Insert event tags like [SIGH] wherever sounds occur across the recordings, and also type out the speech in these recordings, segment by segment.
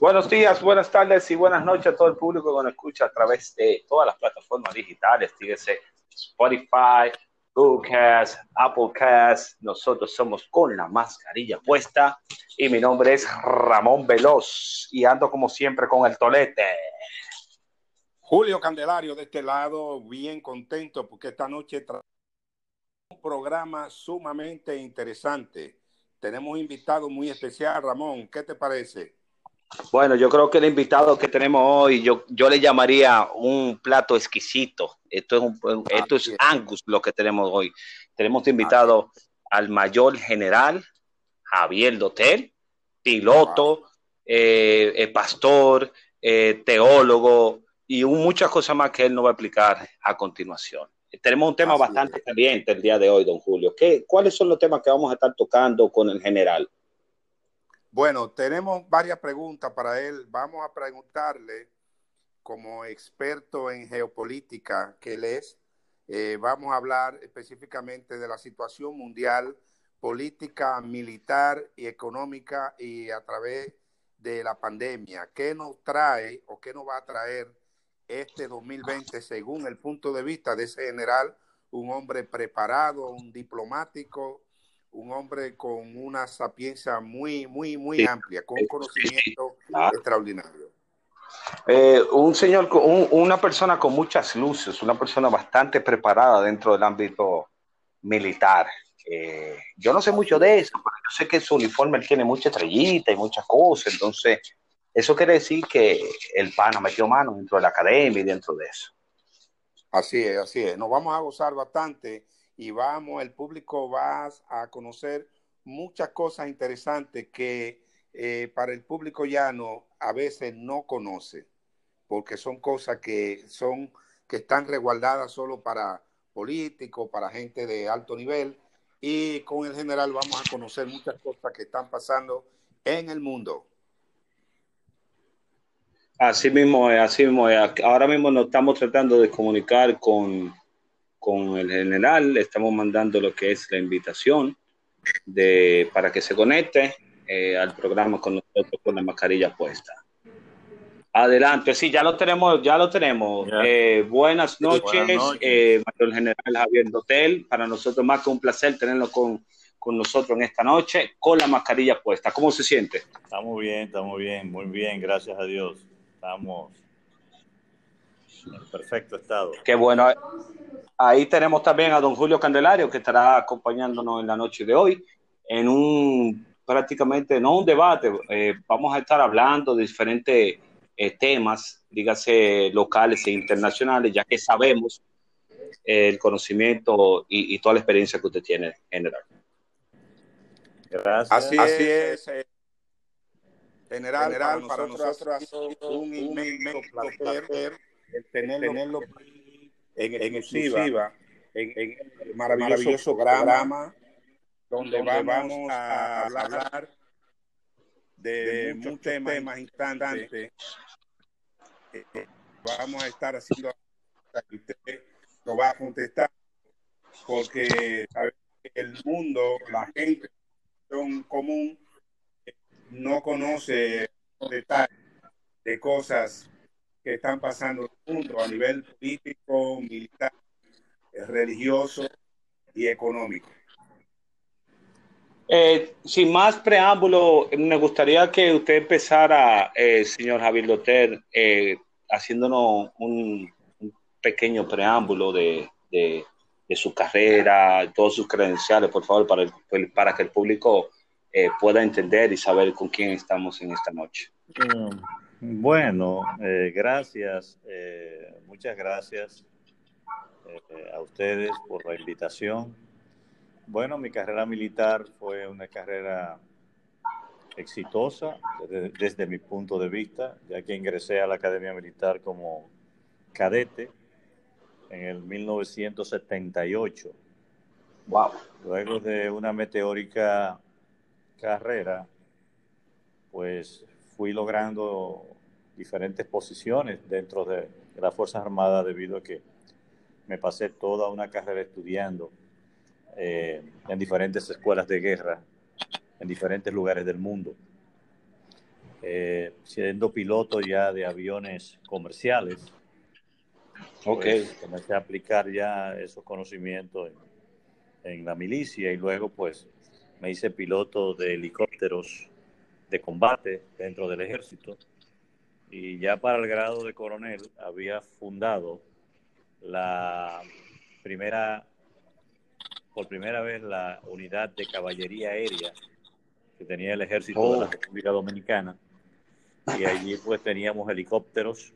Buenos días, buenas tardes y buenas noches a todo el público que nos escucha a través de todas las plataformas digitales. Fíjese, Spotify, Google Cast, Apple Cast. Nosotros somos con la mascarilla puesta y mi nombre es Ramón Veloz y ando como siempre con el tolete. Julio Candelario de este lado, bien contento porque esta noche un programa sumamente interesante. Tenemos un invitado muy especial, Ramón. ¿Qué te parece? Bueno, yo creo que el invitado que tenemos hoy, yo, yo le llamaría un plato exquisito. Esto es, un, esto es Angus lo que tenemos hoy. Tenemos invitado al mayor general Javier Dotel, piloto, eh, eh, pastor, eh, teólogo y muchas cosas más que él nos va a explicar a continuación. Tenemos un tema bastante caliente el día de hoy, don Julio. ¿Qué, ¿Cuáles son los temas que vamos a estar tocando con el general? Bueno, tenemos varias preguntas para él. Vamos a preguntarle, como experto en geopolítica que él es, eh, vamos a hablar específicamente de la situación mundial, política, militar y económica y a través de la pandemia. ¿Qué nos trae o qué nos va a traer este 2020 según el punto de vista de ese general? Un hombre preparado, un diplomático, un hombre con una sapiencia muy, muy, muy amplia, con un conocimiento extraordinario. Eh, un señor, una persona con muchas luces, una persona bastante preparada dentro del ámbito militar. Eh, yo no sé mucho de eso, pero yo sé que su uniforme tiene mucha estrellita y muchas cosas, entonces eso quiere decir que el pana metió mano dentro de la academia y dentro de eso. Así es, así es. Nos vamos a gozar bastante y vamos, el público va a conocer muchas cosas interesantes que eh, para el público llano a veces no conoce, porque son cosas que son que están resguardadas solo para políticos, para gente de alto nivel, y con el general vamos a conocer muchas cosas que están pasando en el mundo. Así mismo así mismo Ahora mismo nos estamos tratando de comunicar con con el general, le estamos mandando lo que es la invitación de, para que se conecte eh, al programa con nosotros con la mascarilla puesta. Adelante, sí, ya lo tenemos, ya lo tenemos. Eh, buenas noches, eh, mayor general Javier Dotel. Para nosotros más que un placer tenerlo con, con nosotros en esta noche, con la mascarilla puesta. ¿Cómo se siente? Estamos bien, estamos bien, muy bien, gracias a Dios. Estamos en perfecto estado. Qué bueno. Ahí tenemos también a don Julio Candelario, que estará acompañándonos en la noche de hoy, en un prácticamente, no un debate, eh, vamos a estar hablando de diferentes eh, temas, dígase locales e internacionales, ya que sabemos eh, el conocimiento y, toda la experiencia que usted tiene en general. Gracias. Así, es. General, para, nosotros, un, inmenso placer, tenerlo en, exclusiva, en, el maravilloso, programa, donde, vamos a hablar de, muchos temas instantes. Eh, vamos a estar haciendo que usted lo va a contestar, porque el mundo, la gente son común, no conoce detalles de cosas que están pasando en el mundo a nivel político, militar, religioso y económico. Eh, sin más preámbulo, me gustaría que usted empezara, eh, señor Javier Loter, eh, haciéndonos un, pequeño preámbulo de, su carrera, todos sus credenciales, por favor, para, para que el público pueda entender y saber con quién estamos en esta noche. Mm. Bueno, eh, gracias, eh, muchas gracias eh, a ustedes por la invitación. Bueno, mi carrera militar fue una carrera exitosa desde, mi punto de vista, ya que ingresé a la Academia Militar como cadete en el 1978. Wow. Luego de una meteórica carrera, pues fui logrando diferentes posiciones dentro de, las Fuerzas Armadas debido a que me pasé toda una carrera estudiando eh, en diferentes escuelas de guerra en diferentes lugares del mundo. eh, siendo piloto ya de aviones comerciales. Ok. Pues, comencé a aplicar ya esos conocimientos en, en la milicia y luego pues me hice piloto de helicópteros de combate dentro del ejército y ya para el grado de coronel había fundado la primera, por primera vez la unidad de caballería aérea que tenía el ejército de la Oh. República Dominicana y allí pues teníamos helicópteros.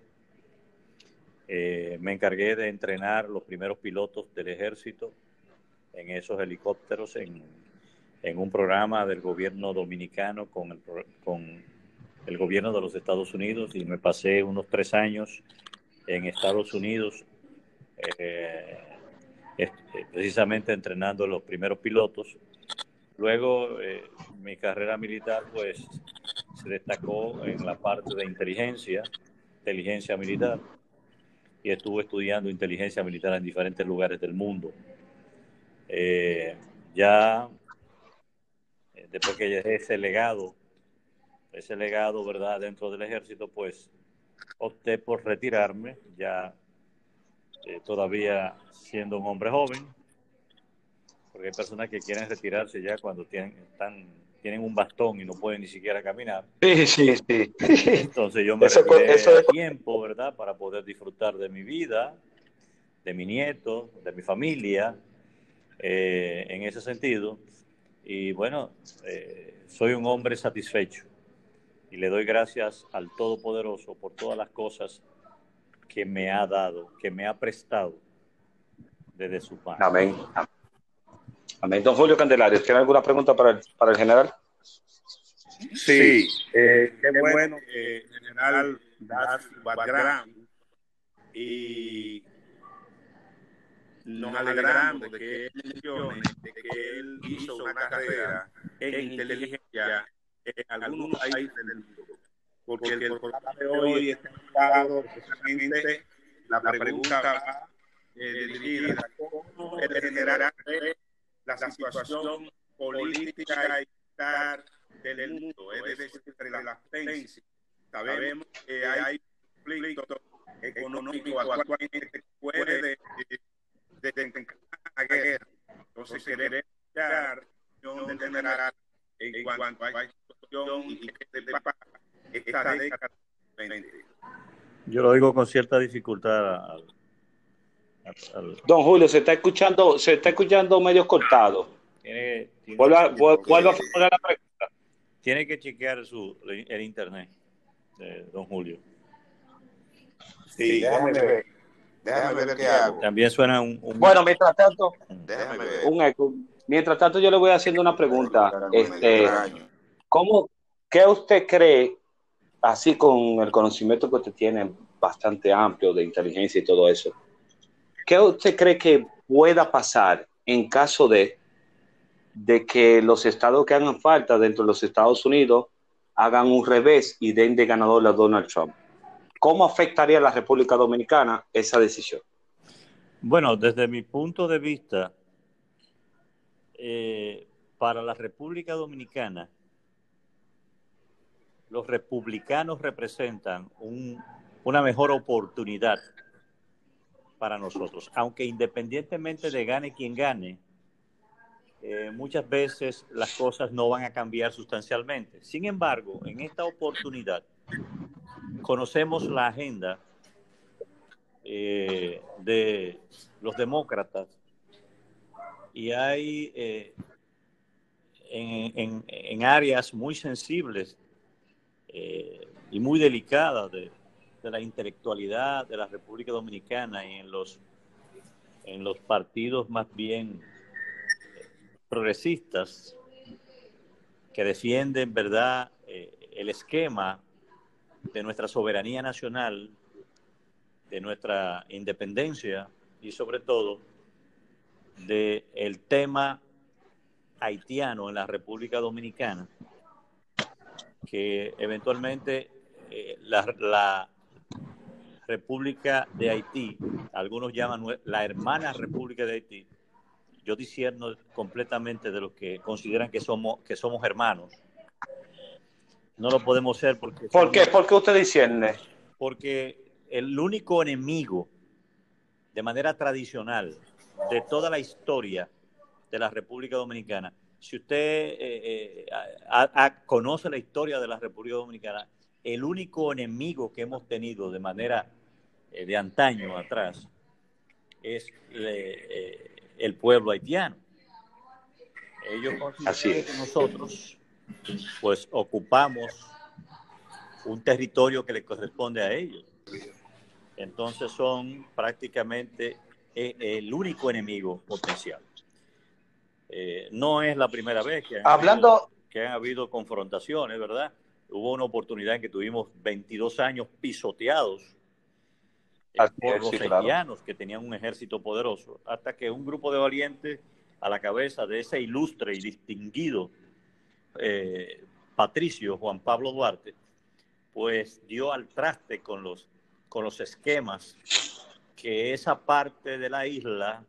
Eh, me encargué de entrenar los primeros pilotos del ejército en esos helicópteros en, en un programa del gobierno dominicano con el, con el gobierno de los Estados Unidos y me pasé unos tres años en Estados Unidos eh, este, precisamente entrenando los primeros pilotos. Luego eh, mi carrera militar pues se destacó en la parte de inteligencia, inteligencia militar y estuve estudiando inteligencia militar en diferentes lugares del mundo. Eh, ya eh, después que dejé ese legado, ese legado, ¿verdad?, dentro del ejército, pues opté por retirarme, ya eh, todavía siendo un hombre joven, porque hay personas que quieren retirarse ya cuando tienen, están, tienen un bastón y no pueden ni siquiera caminar. Sí, sí, sí. Entonces yo me Eso- retiré eso- tiempo, ¿verdad? Para poder disfrutar de mi vida, de mi nieto, de mi familia, eh, en ese sentido. Y bueno, eh, soy un hombre satisfecho y le doy gracias al Todopoderoso por todas las cosas que me ha dado, que me ha prestado desde su mano. Amén. Amén. Don Julio Candelario, ¿tiene alguna pregunta para el, para el general? Sí, eh, qué bueno general da su background y nos alegramos de que él de que él hizo una carrera en inteligencia en algunos países del mundo. Porque el programa de hoy está enfocado precisamente, la pregunta va eh, dirigida a cómo la situación política y militar del mundo, es decir, entre las potencias. Sabemos que hay conflicto económico actualmente que puede desencadenar la guerra. Entonces, queremos escuchar la opinión del general en cuanto a esta situación y que se depara esta década. Yo lo digo con cierta dificultad al, al- al- Don Julio, se está escuchando, se está escuchando medio cortado. tiene, tiene- Vuelva, vuel- vuelva a formular la pregunta. tiene que chequear su, el internet de don Julio. Sí, déjame ver. Déjame ver qué hago. También suena un, un- Bueno, mientras tanto, Déjame ver. un eco. Mientras tanto, yo le voy haciendo una pregunta. Este, ¿cómo, ¿Qué usted cree, así con el conocimiento que usted tiene bastante amplio de inteligencia y todo eso, qué usted cree que pueda pasar en caso de, de que los estados que hagan falta dentro de los Estados Unidos hagan un revés y den de ganador a Donald Trump? ¿Cómo afectaría a la República Dominicana esa decisión? Bueno, desde mi punto de vista, eh, para la República Dominicana, los republicanos representan un- una mejor oportunidad para nosotros, aunque independientemente de gane quien gane, eh, muchas veces las cosas no van a cambiar sustancialmente. Sin embargo, en esta oportunidad conocemos la agenda eh, de los demócratas y hay eh, en, en- áreas muy sensibles eh, y muy delicadas de, de la intelectualidad de la República Dominicana y en los, en los partidos más bien progresistas que defienden, ¿verdad?, el esquema de nuestra soberanía nacional, de nuestra independencia y sobre todo de el tema haitiano en la República Dominicana, que eventualmente eh, la, la República de Haití, algunos llaman la hermana República de Haití, yo disierno completamente de los que consideran que somos, que somos hermanos. No lo podemos ser porque... ¿Por qué? ¿Por qué usted discierne? Porque el único enemigo, de manera tradicional, de toda la historia de la República Dominicana, si usted eh, eh, conoce la historia de la República Dominicana, el único enemigo que hemos tenido de manera eh, de antaño atrás es el pueblo haitiano. Ellos consideran que nosotros pues ocupamos un territorio que le corresponde a ellos. Entonces son prácticamente eh, el único enemigo potencial. Eh, no es la primera vez que han, Hablando... habido, que han habido confrontaciones, ¿verdad? Hubo una oportunidad en que tuvimos 22 años pisoteados eh, por los haitianos que tenían un ejército poderoso, hasta que un grupo de valientes a la cabeza de ese ilustre y distinguido patricio Juan Pablo Duarte, pues dio al traste con los con los esquemas que esa parte de la isla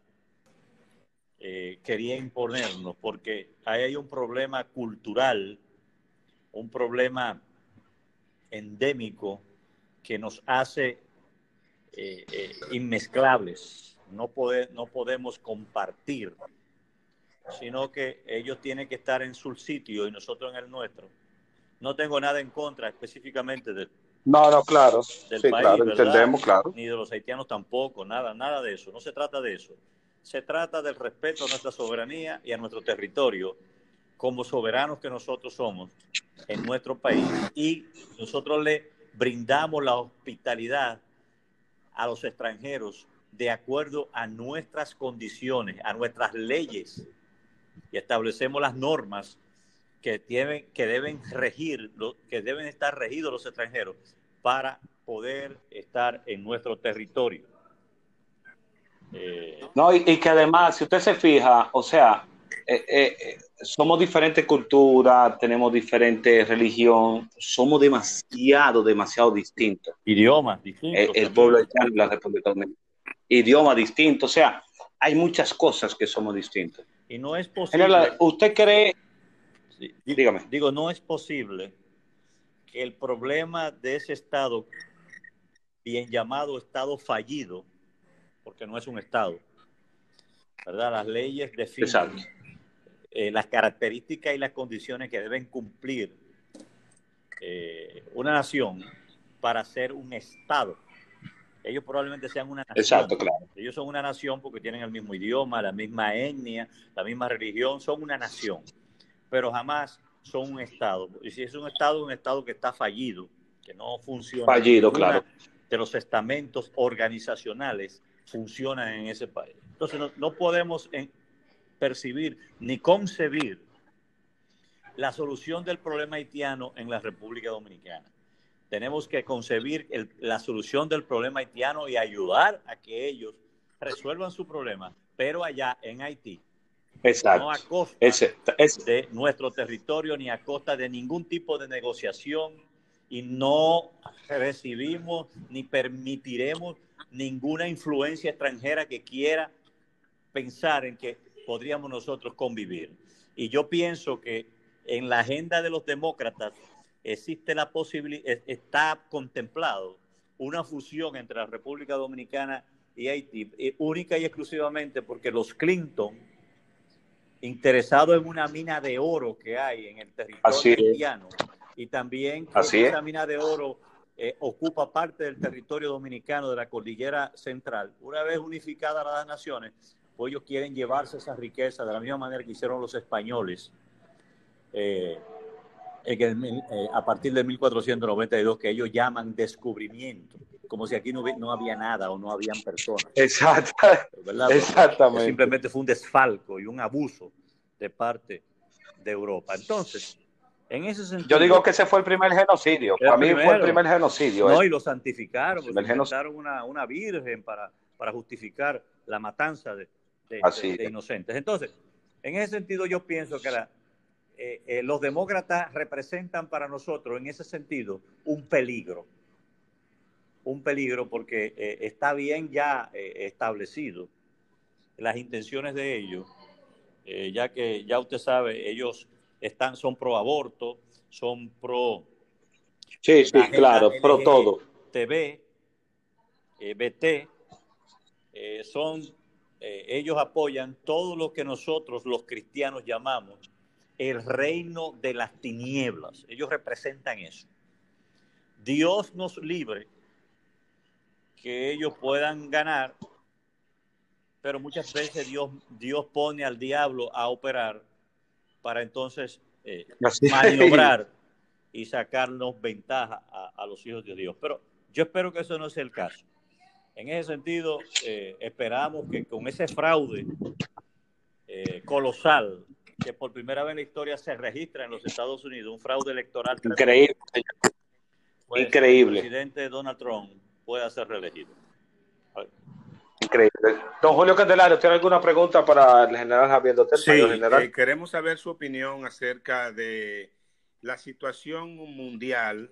eh, quería imponernos, porque ahí hay un problema cultural, un problema endémico que nos hace eh, eh, inmezclables. No, no podemos compartir, sino que ellos tienen que estar en su sitio y nosotros en el nuestro. No tengo nada en contra específicamente de, no, no, claro. Del sí, país, claro, entendemos, claro. Ni de los haitianos tampoco, nada, nada de eso. No se trata de eso. Se trata del respeto a nuestra soberanía y a nuestro territorio como soberanos que nosotros somos en nuestro país y nosotros le brindamos la hospitalidad a los extranjeros de acuerdo a nuestras condiciones, a nuestras leyes y establecemos las normas que, tienen, que deben regir, que deben estar regidos los extranjeros para poder estar en nuestro territorio. Eh, no, y, que además, si usted se fija, o sea, eh, eh, somos diferentes culturas, tenemos diferente religión, somos demasiado, demasiado distintos. Idiomas distintos. el pueblo de la República Dominicana. Idioma distinto, o sea, hay muchas cosas que somos distintos. Y no es posible. ¿Usted cree dígame. Digo, no es posible que el problema de ese Estado, bien llamado Estado fallido, porque no es un Estado, ¿verdad? Las leyes definen eh, las características y las condiciones que deben cumplir eh, una nación para ser un Estado. Ellos probablemente sean una nación. Exacto, claro. Ellos son una nación porque tienen el mismo idioma, la misma etnia, la misma religión, son una nación pero jamás son un Estado. Y si es un Estado, un Estado que está fallido, que no funciona. Fallido, claro. De los estamentos organizacionales funcionan en ese país. Entonces, no, podemos percibir ni concebir la solución del problema haitiano en la República Dominicana. Tenemos que concebir la solución del problema haitiano y ayudar a que ellos resuelvan su problema, pero allá en Haití Exacto. no a costa de nuestro territorio ni a costa de ningún tipo de negociación y no recibimos ni permitiremos ninguna influencia extranjera que quiera pensar en que podríamos nosotros convivir. Y yo pienso que en la agenda de los demócratas existe la posibilidad, está contemplado una fusión entre la República Dominicana y Haití, eh, única y exclusivamente porque los Clinton interesado en una mina de oro que hay en el territorio haitiano y también que esa mina de oro eh, ocupa parte del territorio dominicano de la cordillera central. Una vez unificadas las naciones, pues ellos quieren llevarse esa riqueza de la misma manera que hicieron los españoles eh, eh, a partir de 1492, que ellos llaman descubrimiento, como si aquí no, no había nada o no habían personas. Exacto. Exactamente. Simplemente fue un desfalco y un abuso de parte de Europa. Entonces, en ese sentido. Yo digo que ese fue el primer genocidio. Para mí fue el primer genocidio. No, y lo santificaron, pues, una, una virgen para, para justificar la matanza de, de, inocentes. Entonces, en ese sentido, yo pienso que la, eh, eh, los demócratas representan para nosotros, en ese sentido, un peligro un peligro porque eh, está bien ya establecido las intenciones de ellos, ya que ya usted sabe, ellos están, son pro aborto, son pro Sí, sí, claro, pro todo. TV, BT, son, ellos apoyan todo lo que nosotros los cristianos llamamos el reino de las tinieblas. Ellos representan eso. Dios nos libre que ellos puedan ganar, pero muchas veces Dios, Dios pone al diablo a operar para entonces eh, [LAUGHS] maniobrar y sacarnos ventaja a, los hijos de Dios. Pero yo espero que eso no sea el caso. En ese sentido, eh, esperamos que con ese fraude eh, colosal que por primera vez en la historia se registra en los Estados Unidos, un fraude electoral. Increíble. Pues, Increíble. El presidente Donald Trump pueda ser reelegido. Increíble. Don Julio Candelario, ¿tiene alguna pregunta para el general Javier Dotel? Sí, eh, queremos saber su opinión acerca de la situación mundial,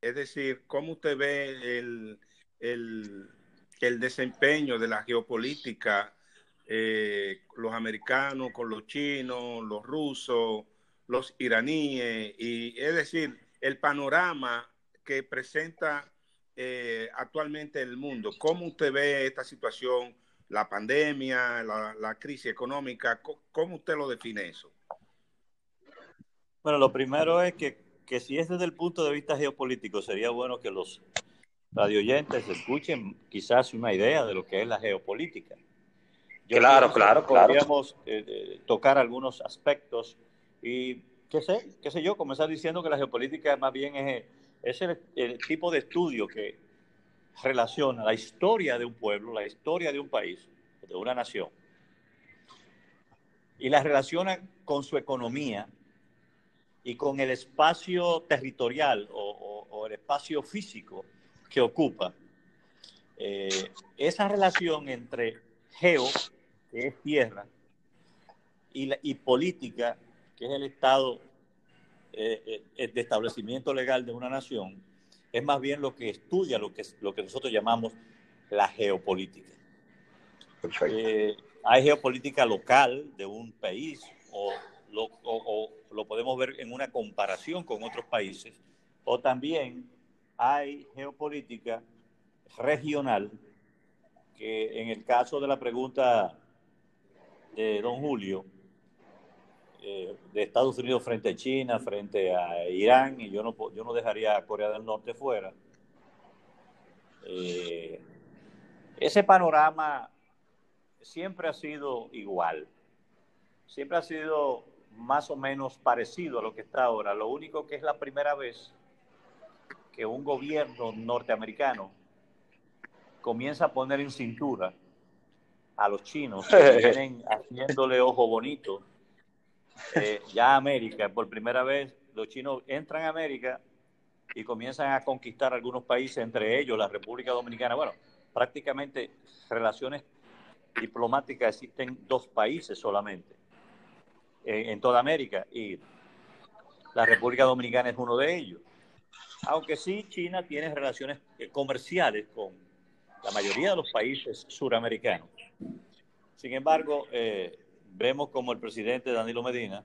es decir, cómo usted ve el, el, desempeño de la geopolítica, eh, los americanos con los chinos, los rusos, los iraníes, y es decir, el panorama que presenta eh, actualmente el mundo. ¿Cómo usted ve esta situación, la pandemia, la, crisis económica? ¿Cómo, usted lo define eso? Bueno, lo primero es que, que si es desde el punto de vista geopolítico, sería bueno que los radioyentes escuchen quizás una idea de lo que es la geopolítica. Claro, claro, Podríamos eh, eh, tocar algunos aspectos y, qué sé, qué sé yo, comenzar diciendo que la geopolítica más bien es es el, tipo de estudio que relaciona la historia de un pueblo, la historia de un país, de una nación, y la relaciona con su economía y con el espacio territorial o, el espacio físico que ocupa. Eh, esa relación entre geo, que es tierra, y, y política, que es el estado eh, eh, de establecimiento legal de una nación es más bien lo que estudia lo que, lo que nosotros llamamos la geopolítica. Eh, hay geopolítica local de un país o lo, o lo podemos ver en una comparación con otros países, o también hay geopolítica regional, que en el caso de la pregunta de don Julio, eh, de Estados Unidos frente a China, frente a Irán, y yo no, yo no dejaría a Corea del Norte fuera. Eh, ese panorama siempre ha sido igual, siempre ha sido más o menos parecido a lo que está ahora. Lo único que es la primera vez que un gobierno norteamericano comienza a poner en cintura a los chinos que [LAUGHS] vienen haciéndole ojo bonito eh, ya América, por primera vez, los chinos entran a América y comienzan a conquistar algunos países, entre ellos la República Dominicana. Bueno, prácticamente relaciones diplomáticas existen dos países solamente en toda América y la República Dominicana es uno de ellos. Aunque sí, China tiene relaciones eh, comerciales con la mayoría de los países suramericanos. Sin embargo, eh, vemos como el presidente Danilo Medina,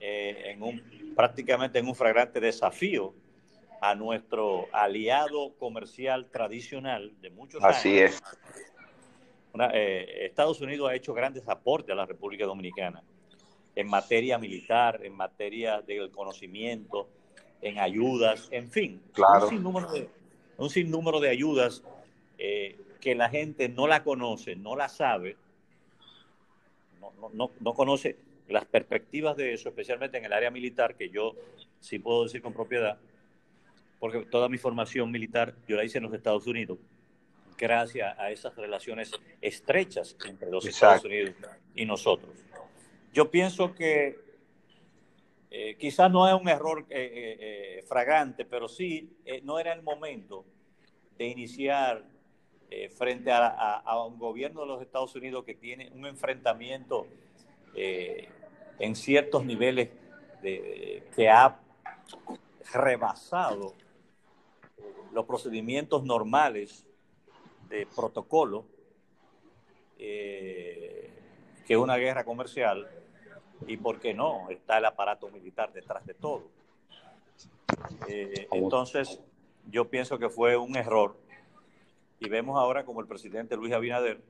eh, en un, prácticamente en un flagrante desafío a nuestro aliado comercial tradicional de muchos años. Así es. Eh, Estados Unidos ha hecho grandes aportes a la República Dominicana en materia militar, en materia del conocimiento, en ayudas, en fin, claro. un, sinnúmero de, un sinnúmero de ayudas eh, que la gente no la conoce, no la sabe, no, no, conoce las perspectivas de eso, especialmente en el área militar, que yo sí puedo decir con propiedad, porque toda mi formación militar yo la hice en los Estados Unidos, gracias a esas relaciones estrechas entre los Estados Unidos y nosotros. Yo pienso que eh, quizás no es un error eh, eh, fragante, pero sí no era el momento de iniciar eh, frente a, un gobierno de los Estados Unidos que tiene un enfrentamiento eh, en ciertos niveles que ha rebasado los procedimientos normales de protocolo eh, que una guerra comercial y por qué no está el aparato militar detrás de todo. Eh, entonces, yo pienso que fue un error. Y vemos ahora como el presidente Luis Abinader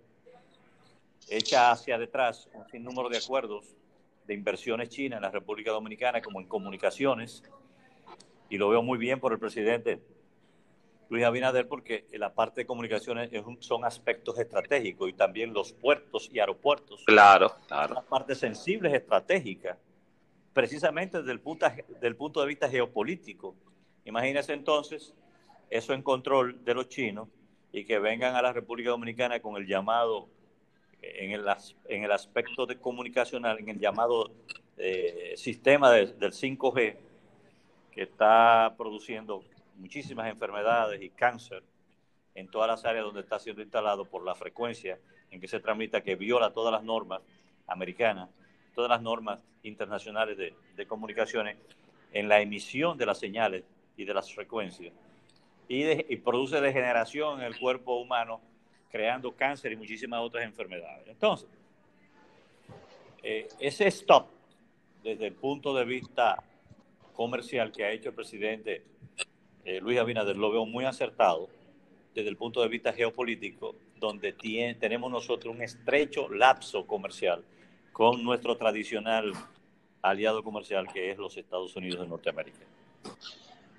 echa hacia detrás un sinnúmero de acuerdos de inversiones chinas en la República Dominicana, como en comunicaciones, y lo veo muy bien por el presidente Luis Abinader, porque la parte de comunicaciones son aspectos estratégicos y también los puertos y aeropuertos. Claro, claro. Son partes sensibles estratégicas, precisamente desde el punto, del punto de vista geopolítico. Imagínense entonces eso en control de los chinos y que vengan a la República Dominicana con el llamado, en el, en el aspecto de comunicacional, en el llamado eh, sistema del 5G, que está produciendo muchísimas enfermedades y cáncer en todas las áreas donde está siendo instalado por la frecuencia en que se tramita, que viola todas las normas americanas, todas las normas internacionales de, de comunicaciones en la emisión de las señales y de las frecuencias. Y, produce degeneración en el cuerpo humano, creando cáncer y muchísimas otras enfermedades. Entonces, eh, ese stop, desde el punto de vista comercial que ha hecho el presidente eh, Luis Abinader lo veo muy acertado desde el punto de vista geopolítico, donde tiene, tenemos nosotros un estrecho lapso comercial con nuestro tradicional aliado comercial que es los Estados Unidos de Norteamérica.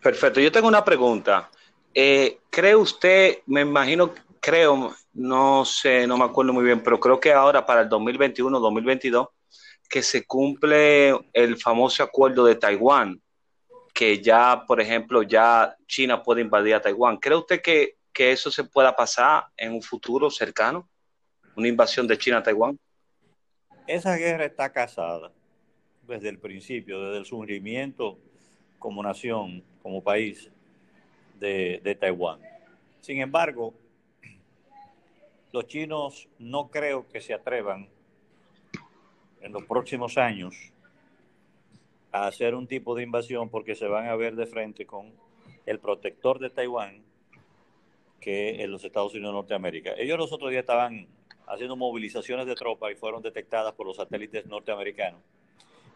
Perfecto, yo tengo una pregunta. Eh, ¿Cree usted, me imagino, creo, no sé, no me acuerdo muy bien, pero creo que ahora para el 2021-2022 que se cumple el famoso acuerdo de Taiwán, que ya, por ejemplo, ya China puede invadir a Taiwán. ¿Cree usted que, que eso se pueda pasar en un futuro cercano? ¿Una invasión de China a Taiwán? Esa guerra está casada desde el principio, desde el surgimiento como nación, como país de, Taiwán. Sin embargo, los chinos no creo que se atrevan en los próximos años a hacer un tipo de invasión porque se van a ver de frente con el protector de Taiwán, que es los Estados Unidos de Norteamérica. Ellos los otros días estaban haciendo movilizaciones de tropas y fueron detectadas por los satélites norteamericanos.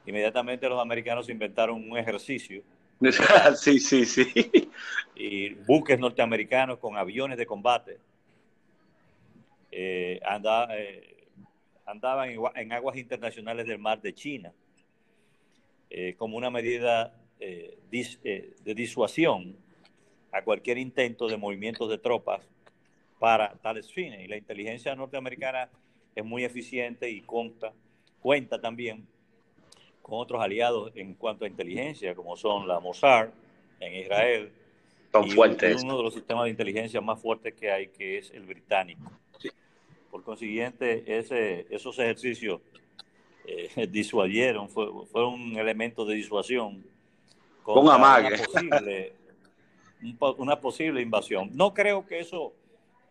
Inmediatamente los americanos inventaron un ejercicio. [LAUGHS] sí, sí, sí. Y buques norteamericanos con aviones de combate eh, eh, andaban en aguas internacionales del mar de China eh, como una medida eh, eh, de disuasión a cualquier intento de movimientos de tropas para tales fines. Y la inteligencia norteamericana es muy eficiente y cuenta, cuenta también con otros aliados en cuanto a inteligencia, como son la Mossad en Israel. Son fuertes. uno de los sistemas de inteligencia más fuertes que hay, que es el británico. Por consiguiente, ese, esos ejercicios eh, [LAUGHS] disuadieron, fue, fue, un elemento de disuasión con una posible, [LAUGHS] una posible invasión. No creo que eso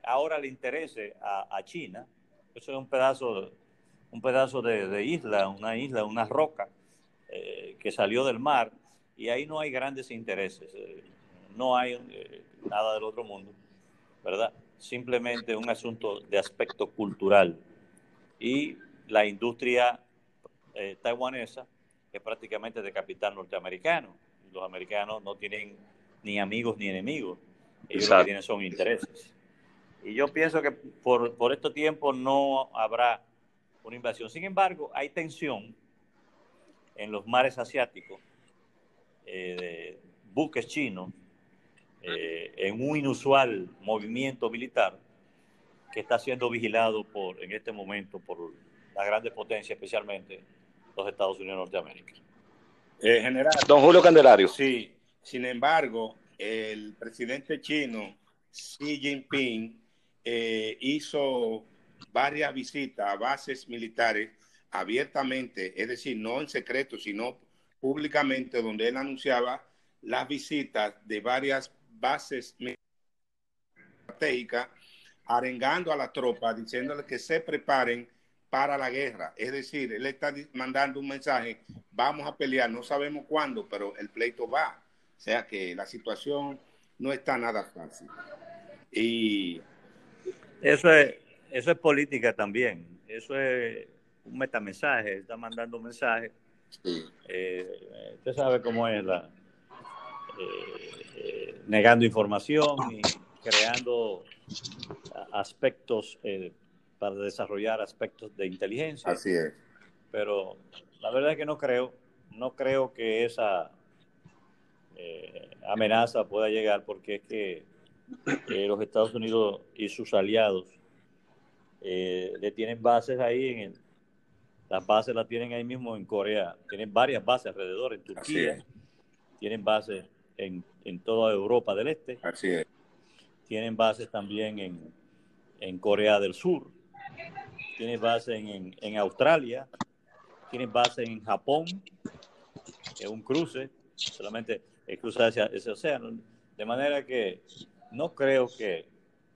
ahora le interese a, a China. Eso es un pedazo, un pedazo de, de isla, una isla, una roca eh, que salió del mar y ahí no hay grandes intereses. Eh, no hay eh, nada del otro mundo, ¿verdad? Simplemente un asunto de aspecto cultural. Y la industria eh, taiwanesa es prácticamente de capital norteamericano. Los americanos no tienen ni amigos ni enemigos. Ellos lo que tienen son intereses. Y yo pienso que por, por este tiempo no habrá una invasión. Sin embargo, hay tensión en los mares asiáticos eh, buques chinos eh, en un inusual movimiento militar que está siendo vigilado por en este momento por la grandes potencias, especialmente los Estados Unidos de Norteamérica. Eh, general. Don Julio Candelario. Sí, sin embargo, el presidente chino Xi Jinping eh, hizo varias visitas a bases militares abiertamente, es decir, no en secreto, sino públicamente, donde él anunciaba las visitas de varias bases estratégicas, arengando a la tropa, diciéndole que se preparen para la guerra. Es decir, él está mandando un mensaje, vamos a pelear, no sabemos cuándo, pero el pleito va. O sea que la situación no está nada fácil. Y eso es, eso es política también. Eso es un metamensaje, está mandando un mensaje. Eh, usted sabe cómo es la, negando información y creando aspectos para desarrollar aspectos de inteligencia. Así es. Pero la verdad es que no creo, no creo que esa amenaza pueda llegar porque es que los Estados Unidos y sus aliados eh, le tienen bases ahí en el, las bases las tienen ahí mismo en Corea, tienen varias bases alrededor, en Turquía, tienen bases en, en, toda Europa del Este, Así es. tienen bases también en, en Corea del Sur, tienen bases en, en, Australia, tienen bases en Japón, que es un cruce, solamente el cruce hacia ese océano, de manera que no creo que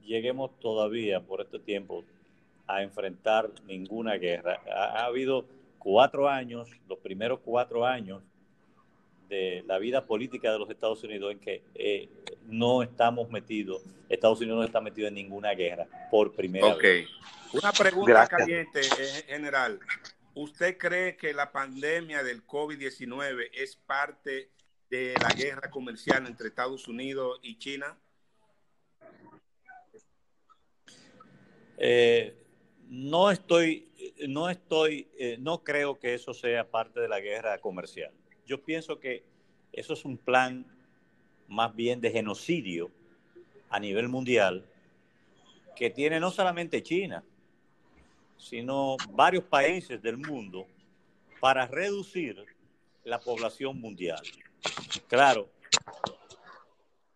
lleguemos todavía por este tiempo a enfrentar ninguna guerra. Ha, habido cuatro años, los primeros cuatro años de la vida política de los Estados Unidos en que eh, no estamos metidos, Estados Unidos no está metido en ninguna guerra por primera okay. Una pregunta caliente, eh, general. ¿Usted cree que la pandemia del COVID-19 es parte de la guerra comercial entre Estados Unidos y China? Eh, no estoy, no estoy, eh, no creo que eso sea parte de la guerra comercial. Yo pienso que eso es un plan más bien de genocidio a nivel mundial que tiene no solamente China, sino varios países del mundo para reducir la población mundial. Claro,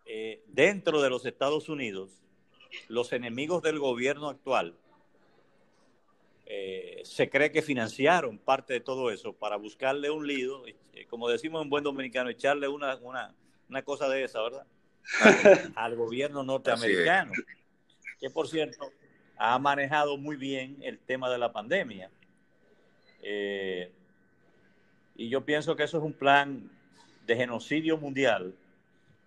eh, dentro de los Estados Unidos, los enemigos del gobierno actual eh, se cree que financiaron parte de todo eso para buscarle un lido, eh, como decimos en buen dominicano, echarle una, una, una cosa de esa, ¿verdad? [LAUGHS] Al, gobierno norteamericano, que por cierto ha manejado muy bien el tema de la pandemia. Eh, y yo pienso que eso es un plan de genocidio mundial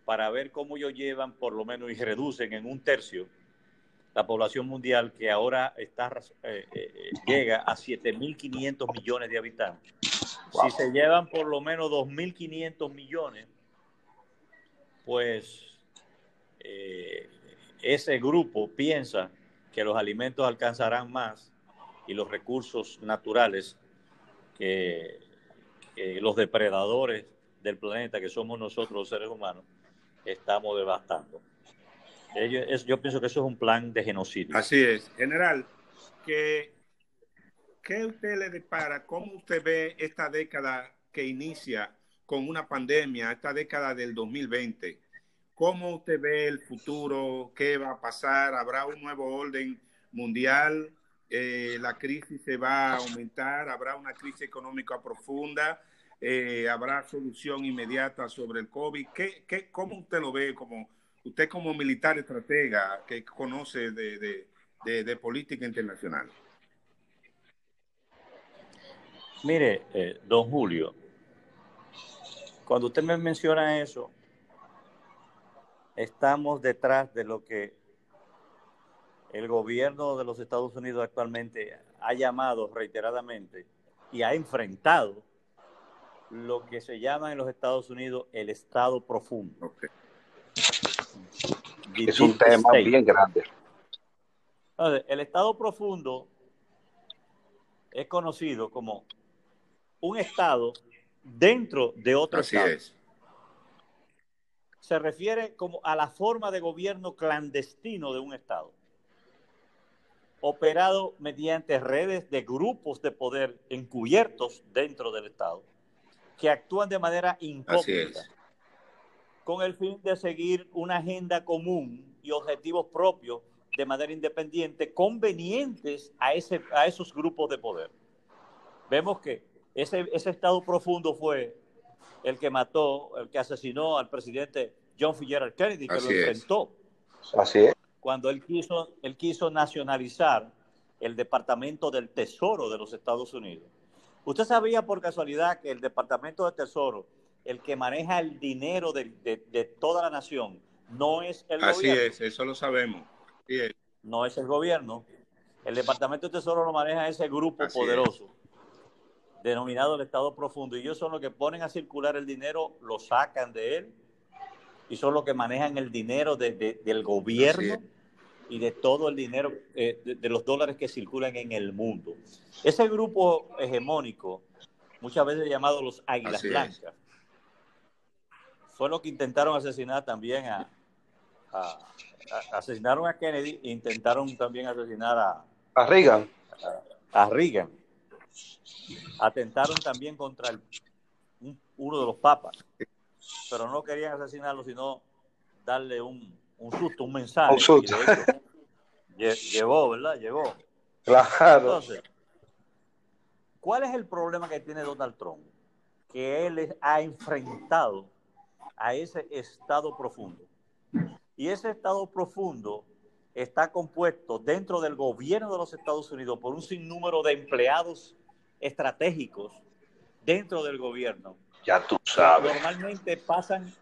para ver cómo ellos llevan por lo menos y reducen en un tercio la población mundial que ahora está, eh, eh, llega a 7.500 millones de habitantes. Si se llevan por lo menos 2.500 millones, pues eh, ese grupo piensa que los alimentos alcanzarán más y los recursos naturales que, que los depredadores del planeta, que somos nosotros los seres humanos, estamos devastando yo pienso que eso es un plan de genocidio. Así es. General, ¿qué, ¿qué usted le depara? ¿Cómo usted ve esta década que inicia con una pandemia, esta década del 2020? ¿Cómo usted ve el futuro? ¿Qué va a pasar? ¿Habrá un nuevo orden mundial? Eh, ¿La crisis se va a aumentar? ¿Habrá una crisis económica profunda? Eh, ¿Habrá solución inmediata sobre el COVID? ¿Qué, qué, ¿Cómo usted lo ve como usted como militar estratega que conoce de, política internacional. Mire, eh, don Julio, cuando usted me menciona eso, estamos detrás de lo que el gobierno de los Estados Unidos actualmente ha llamado reiteradamente y ha enfrentado lo que se llama en los Estados Unidos el Estado profundo es un tema bien grande. El estado profundo es conocido como un estado dentro de otro Así estado. Es. Se refiere como a la forma de gobierno clandestino de un estado, operado mediante redes de grupos de poder encubiertos dentro del estado, que actúan de manera incógnita con el fin de seguir una agenda común y objetivos propios de manera independiente, convenientes a, ese, a esos grupos de poder. Vemos que ese, ese estado profundo fue el que mató, el que asesinó al presidente John F. Kennedy, que lo enfrentó. Así es. Cuando él quiso, él quiso nacionalizar el Departamento del Tesoro de los Estados Unidos. ¿Usted sabía por casualidad que el Departamento del Tesoro el que maneja el dinero de, toda la nación no es el Así gobierno. Así es, eso lo sabemos. No es el gobierno. El Departamento de Tesoro lo maneja ese grupo poderoso, denominado el Estado Profundo. Y ellos son los que ponen a circular el dinero, lo sacan de él y son los que manejan el dinero del gobierno y de todo el dinero, eh, de, los dólares que circulan en el mundo. Ese grupo hegemónico, muchas veces llamado los Águilas Blancas, fue lo que intentaron asesinar también a, asesinaron a Kennedy e intentaron también asesinar a, a Reagan. A, Reagan. Atentaron también contra el, uno de los papas, pero no querían asesinarlo, sino darle un, un susto, un mensaje. Un susto. llegó, ¿verdad? Llegó. Claro. Entonces, ¿cuál es el problema que tiene Donald Trump? Que él ha enfrentado a ese estado profundo. Y ese estado profundo está compuesto dentro del gobierno de los Estados Unidos por un sinnúmero de empleados estratégicos dentro del gobierno. Ya tú sabes. Normalmente pasan,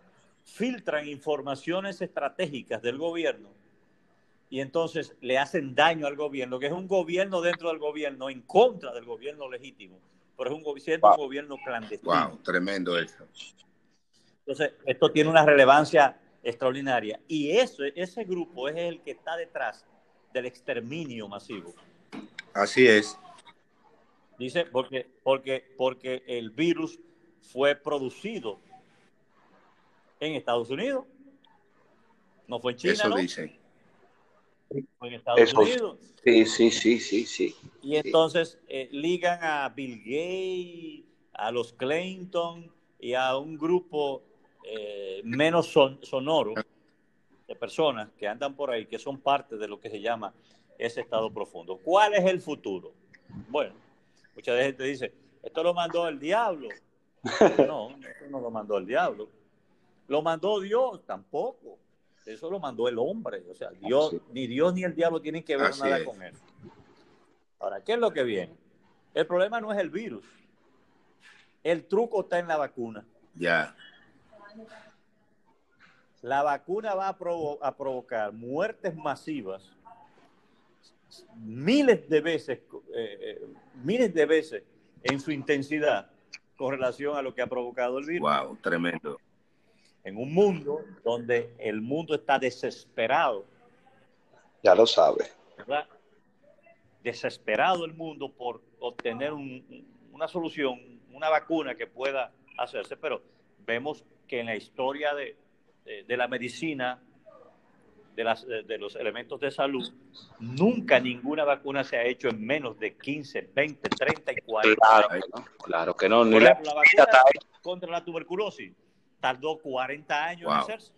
filtran informaciones estratégicas del gobierno y entonces le hacen daño al gobierno, que es un gobierno dentro del gobierno, en contra del gobierno legítimo, pero es un, un gobierno clandestino. Wow, tremendo eso. Entonces, esto tiene una relevancia extraordinaria. Y eso, ese grupo es el que está detrás del exterminio masivo. Así es. Dice, porque, porque, porque el virus fue producido en Estados Unidos. No fue en China. Eso dicen. Fue en Estados Unidos. Sí, sí, sí, sí, sí. Y entonces eh, ligan a Bill Gates, a los Clinton y a un grupo eh, menos sonoro de personas que andan por ahí, que son parte de lo que se llama ese estado profundo. ¿Cuál es el futuro? Bueno, mucha gente dice, esto lo mandó el diablo. No, eso no lo mandó el diablo. Lo mandó Dios, tampoco. Eso lo mandó el hombre. O sea, Dios, ni Dios ni el diablo tienen que ver nada con eso. Ahora, ¿qué es lo que viene? El problema no es el virus. El truco está en la vacuna. Ya. La vacuna va a, provocar muertes masivas miles de veces, eh, eh, miles de veces en su intensidad con relación a lo que ha provocado el virus. Wow, tremendo. En un mundo donde el mundo está desesperado. Ya lo sabe. ¿verdad? Desesperado el mundo por obtener una solución, una vacuna que pueda hacerse, pero vemos que en la historia de, la medicina, de, las, de, los elementos de salud, nunca ninguna vacuna se ha hecho en menos de 15, 20, 30 y 40 años. Claro que no. Por ejemplo, la vacuna contra la tuberculosis tardó 40 años en hacerse.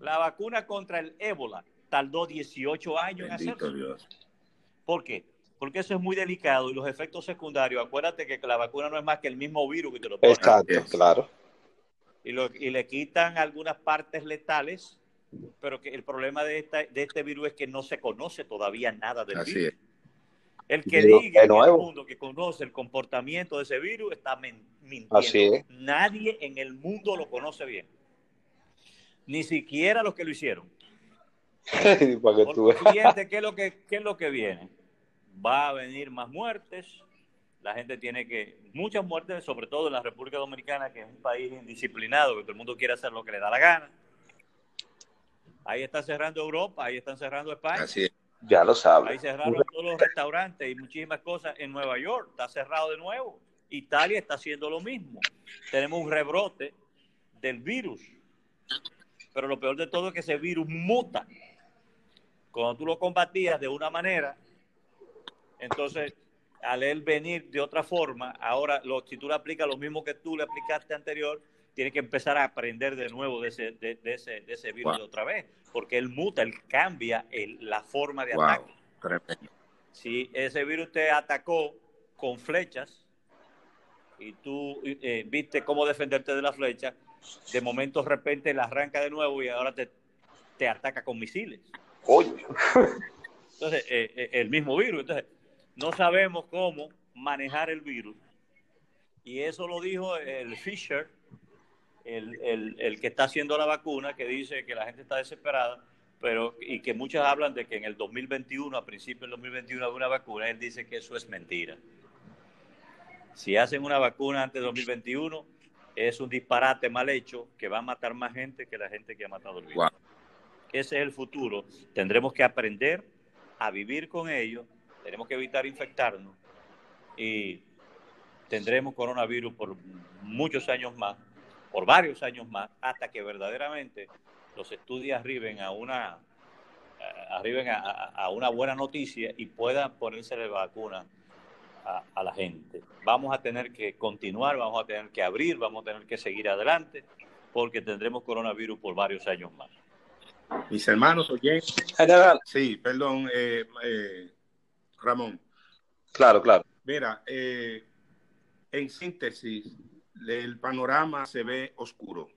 La vacuna contra el ébola tardó 18 años en hacerse. Dios. ¿Por qué? porque eso es muy delicado y los efectos secundarios, acuérdate que la vacuna no es más que el mismo virus que te lo pone. Exacto, claro. Y, lo, y le quitan algunas partes letales, pero que el problema de, esta, de este virus es que no se conoce todavía nada del virus. El que diga en el mundo que conoce el comportamiento de ese virus está mintiendo. Así Nadie en el mundo lo conoce bien. Ni siquiera los que lo hicieron. [LAUGHS] Para que tú ¿qué es lo que, qué es lo que viene? va a venir más muertes, la gente tiene que, muchas muertes, sobre todo en la República Dominicana, que es un país indisciplinado, que todo el mundo quiere hacer lo que le da la gana. Ahí está cerrando Europa, ahí están cerrando España. Así Ya lo saben. Ahí cerraron todos los restaurantes y muchísimas cosas en Nueva York, está cerrado de nuevo. Italia está haciendo lo mismo. Tenemos un rebrote del virus. Pero lo peor de todo es que ese virus muta. Cuando tú lo combatías de una manera, entonces, al él venir de otra forma, ahora lo, si tú le aplicas lo mismo que tú le aplicaste anterior, tiene que empezar a aprender de nuevo de ese, de, ese, de ese virus de otra vez, porque él muta, él cambia la forma de ataque. Si ese virus te atacó con flechas y tú eh, viste cómo defenderte de la flecha, de momento de repente la arranca de nuevo y ahora te, te ataca con misiles. Entonces, eh, eh, el mismo virus. Entonces, no sabemos cómo manejar el virus. Y eso lo dijo el Fisher, el, que está haciendo la vacuna, que dice que la gente está desesperada, pero y que muchos hablan de que en el 2021, a principios del 2021, hay una vacuna. Él dice que eso es mentira. Si hacen una vacuna antes del 2021, es un disparate mal hecho que va a matar más gente que la gente que ha matado el virus. Ese es el futuro. Tendremos que aprender a vivir con ello, tenemos que evitar infectarnos y tendremos coronavirus por muchos años más, por varios años más, hasta que verdaderamente los estudios arriben a una eh, arriben a, una buena noticia y puedan ponerse la vacuna a, a, la gente. Vamos a tener que continuar, vamos a tener que abrir, vamos a tener que seguir adelante, porque tendremos coronavirus por varios años más. Mis hermanos oyentes. Sí, perdón, eh, eh, Ramón. Claro, claro. Mira, eh, en síntesis, el panorama se ve oscuro.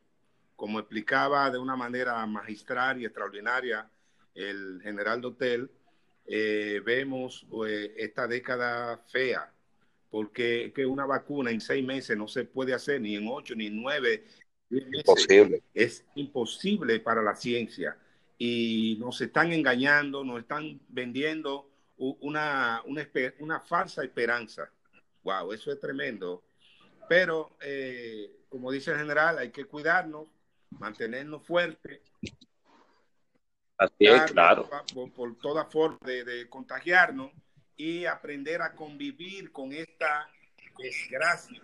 Como explicaba de una manera magistral y extraordinaria el general Dotel, vemos esta década fea, porque que una vacuna en seis meses no se puede hacer ni en ocho ni en nueve Imposible. Es imposible para la ciencia. Y nos están engañando, nos están vendiendo una, una, falsa esperanza. Wow, eso es tremendo. Pero, eh, como dice el general, hay que cuidarnos, mantenernos fuertes. Así es, claro. Por, toda forma de, de contagiarnos y aprender a convivir con esta desgracia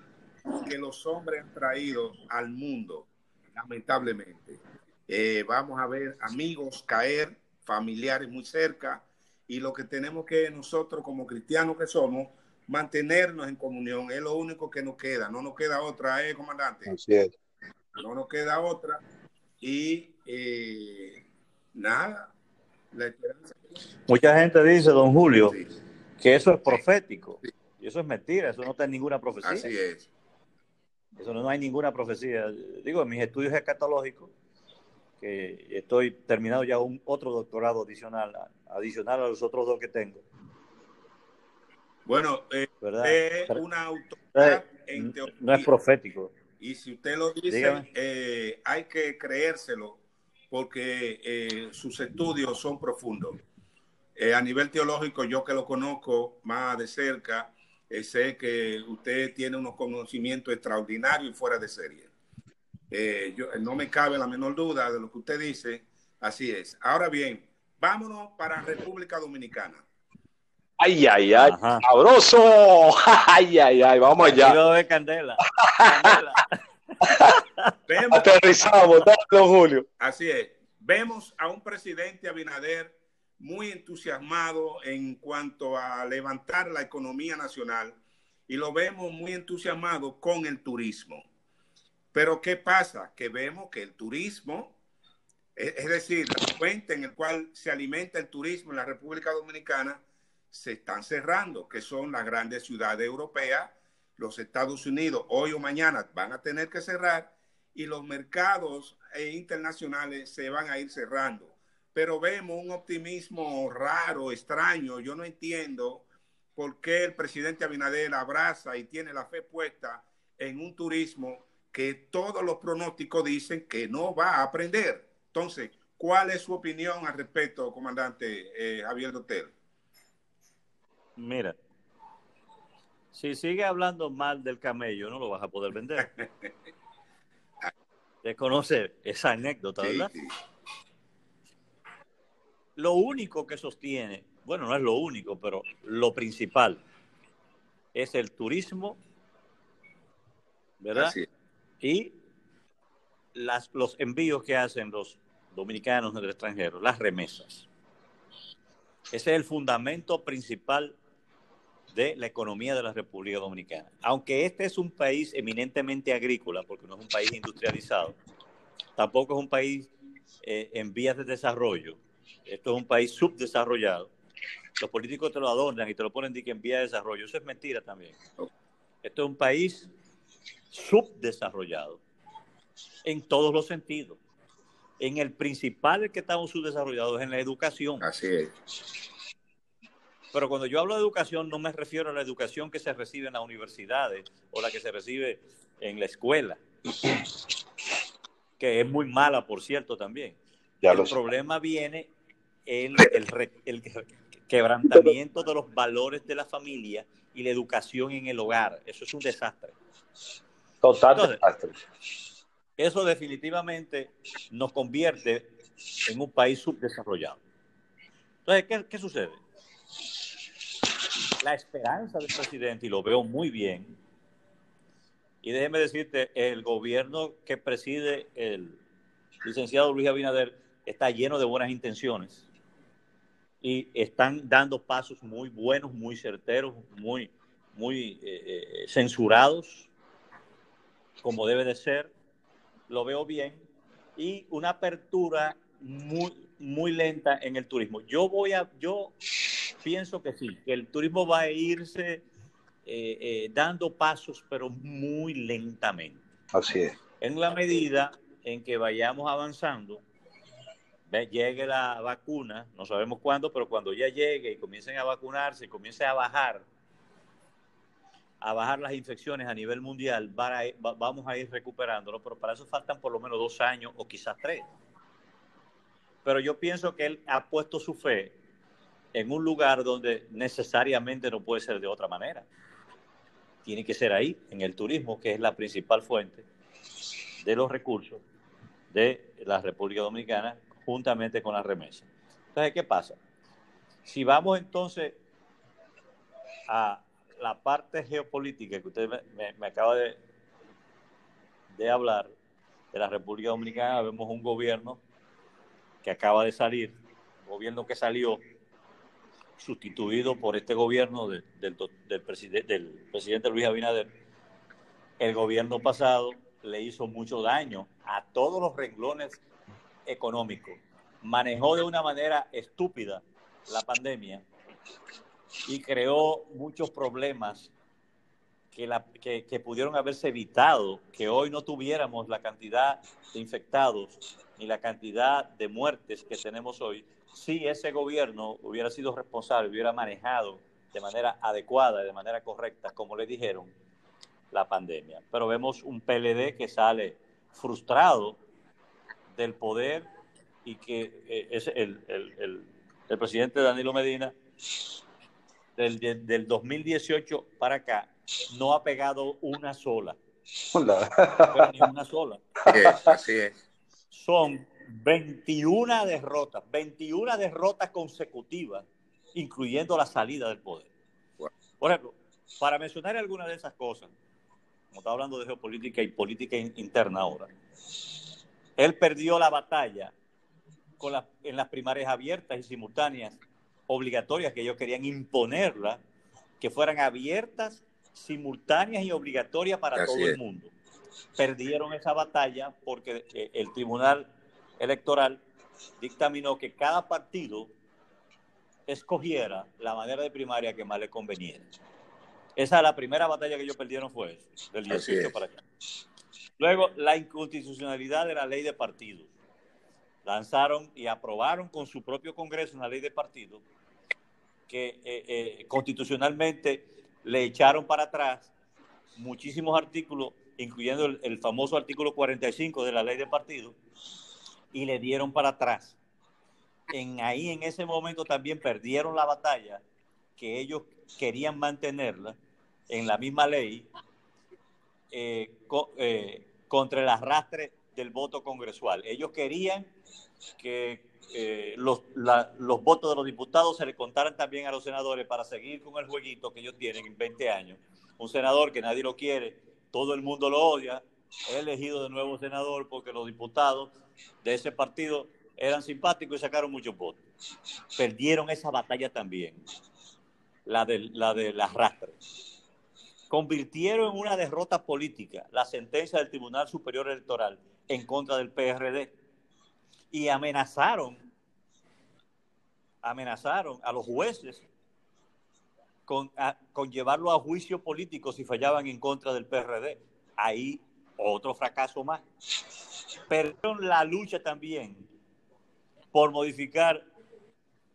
que los hombres han traído al mundo, lamentablemente. Eh, vamos a ver amigos caer, familiares muy cerca, y lo que tenemos que nosotros como cristianos que somos, mantenernos en comunión, es lo único que nos queda, no nos queda otra, ¿eh, comandante? Así es. No nos queda otra, y eh, nada, Mucha gente dice, don Julio, que eso es profético. Y eso es mentira, eso no está en ninguna profecía. Así es. Eso no, hay ninguna profecía. Digo, en mis estudios escatológicos, que estoy terminado ya un otro doctorado adicional, adicional a los otros dos que tengo. Bueno, eh, es una autoridad en teoría. No es profético. Y si usted lo dice, eh, hay que creérselo porque eh, sus estudios son profundos. a nivel teológico, yo que lo conozco más de cerca, eh, sé que usted tiene unos conocimientos extraordinarios y fuera de serie. Eh, yo, no me cabe la menor duda de lo que usted dice. Así es. Ahora bien, vámonos para República Dominicana. Ay, ay, ay, sabroso. [LAUGHS] Ay, ay, ay, vamos allá. de candela. candela. [LAUGHS] Vemos, Aterrizamos, Julio. Así es. Vemos a un presidente Abinader muy entusiasmado en cuanto a levantar la economía nacional y lo vemos muy entusiasmado con el turismo. Pero ¿qué pasa? Que vemos que el turismo, es decir, la fuente en el cual se alimenta el turismo en la República Dominicana, se están cerrando, que son las grandes ciudades europeas, los Estados Unidos, hoy o mañana van a tener que cerrar y los mercados internacionales se van a ir cerrando pero vemos un optimismo raro, extraño. Yo no entiendo por qué el presidente Abinader abraza y tiene la fe puesta en un turismo que todos los pronósticos dicen que no va a aprender. Entonces, ¿cuál es su opinión al respecto, comandante eh, Javier Dotel? Mira, si sigue hablando mal del camello, no lo vas a poder vender. [LAUGHS] Te conoce esa anécdota, ¿verdad? Sí. Lo único que sostiene, bueno, no es lo único, pero lo principal es el turismo, ¿verdad? Y los envíos que hacen los dominicanos del extranjero, las remesas. Ese es el fundamento principal de la economía de la República Dominicana. Aunque este es un país eminentemente agrícola, porque no es un país industrializado, tampoco es un país eh, en vías de desarrollo, esto es un país subdesarrollado. Los políticos te lo adornan y te lo ponen de que en vía de desarrollo. Eso es mentira también. Esto es un país subdesarrollado en todos los sentidos. En el principal que estamos subdesarrollados es en la educación. Así es. Pero cuando yo hablo de educación no me refiero a la educación que se recibe en las universidades o la que se recibe en la escuela, que es muy mala, por cierto, también. el problema viene el, el, quebrantamiento de los valores de la familia y la educación en el hogar. Eso es un desastre. Total Eso definitivamente nos convierte en un país subdesarrollado. Entonces, ¿qué, qué sucede? La esperanza del presidente, y lo veo muy bien, y déjeme decirte, el gobierno que preside el licenciado Luis Abinader está lleno de buenas intenciones y están dando pasos muy buenos, muy certeros, muy, muy eh, eh, censurados, como debe de ser. Lo veo bien. Y una apertura muy, muy lenta en el turismo. Yo voy a, yo pienso que sí, que el turismo va a irse eh, dando pasos, pero muy lentamente. Así es. En la medida en que vayamos avanzando, llegue la vacuna, no sabemos cuándo, pero cuando ya llegue y comiencen a vacunarse y comience a bajar, a bajar las infecciones a nivel mundial, vamos a ir recuperándolo, pero para eso faltan por lo menos dos años o quizás tres. Pero yo pienso que él ha puesto su fe en un lugar donde necesariamente no puede ser de otra manera. Tiene que ser ahí, en el turismo, que es la principal fuente de los recursos de la República Dominicana juntamente con la remesa. Entonces, ¿qué pasa? Si vamos entonces a la parte geopolítica que usted me, acaba de, hablar de la República Dominicana, vemos un gobierno que acaba de salir, gobierno que salió sustituido por este gobierno del, presidente, Luis Abinader. El gobierno pasado le hizo mucho daño a todos los renglones económico, manejó de una manera estúpida la pandemia y creó muchos problemas que, pudieron haberse evitado, que hoy no tuviéramos la cantidad de infectados ni la cantidad de muertes que tenemos hoy, si ese gobierno hubiera sido responsable, hubiera manejado de manera adecuada, de manera correcta, como le dijeron, la pandemia. Pero vemos un PLD que sale frustrado del poder y que eh, es el, el, el, presidente Danilo Medina del, del 2018 para acá no ha pegado una sola. Ni una sola. Así es. Son 21 derrotas, 21 derrotas consecutivas, incluyendo la salida del poder. Por ejemplo, para mencionar algunas de esas cosas, como está hablando de geopolítica y política interna ahora, él perdió la batalla con en las primarias abiertas y simultáneas obligatorias que ellos querían imponerla, que fueran abiertas, simultáneas y obligatorias para todo el mundo. Perdieron esa batalla porque eh, el Tribunal Electoral dictaminó que cada partido escogiera la manera de primaria que más le conveniera. Esa es la primera batalla que ellos perdieron fue eso, del 18 para acá. Luego, la inconstitucionalidad de la ley de partidos. Lanzaron y aprobaron con su propio Congreso una ley de partidos que eh, eh, constitucionalmente le echaron para atrás muchísimos artículos, incluyendo el, famoso artículo 45 de la ley de partidos, y le dieron para atrás. En ahí, en ese momento, también perdieron la batalla que ellos querían mantenerla en la misma ley eh, contra el arrastre del voto congresual. Ellos querían que eh, los, los votos de los diputados se le contaran también a los senadores para seguir con el jueguito que ellos tienen en 20 años. Un senador que nadie lo quiere, todo el mundo lo odia, es elegido de nuevo senador porque los diputados de ese partido eran simpáticos y sacaron muchos votos. Perdieron esa batalla también, la del, la del arrastre convirtieron en una derrota política la sentencia del Tribunal Superior Electoral en contra del PRD y amenazaron, amenazaron a los jueces con, con llevarlo a juicio político si fallaban en contra del PRD. Ahí otro fracaso más. Perdieron la lucha también por modificar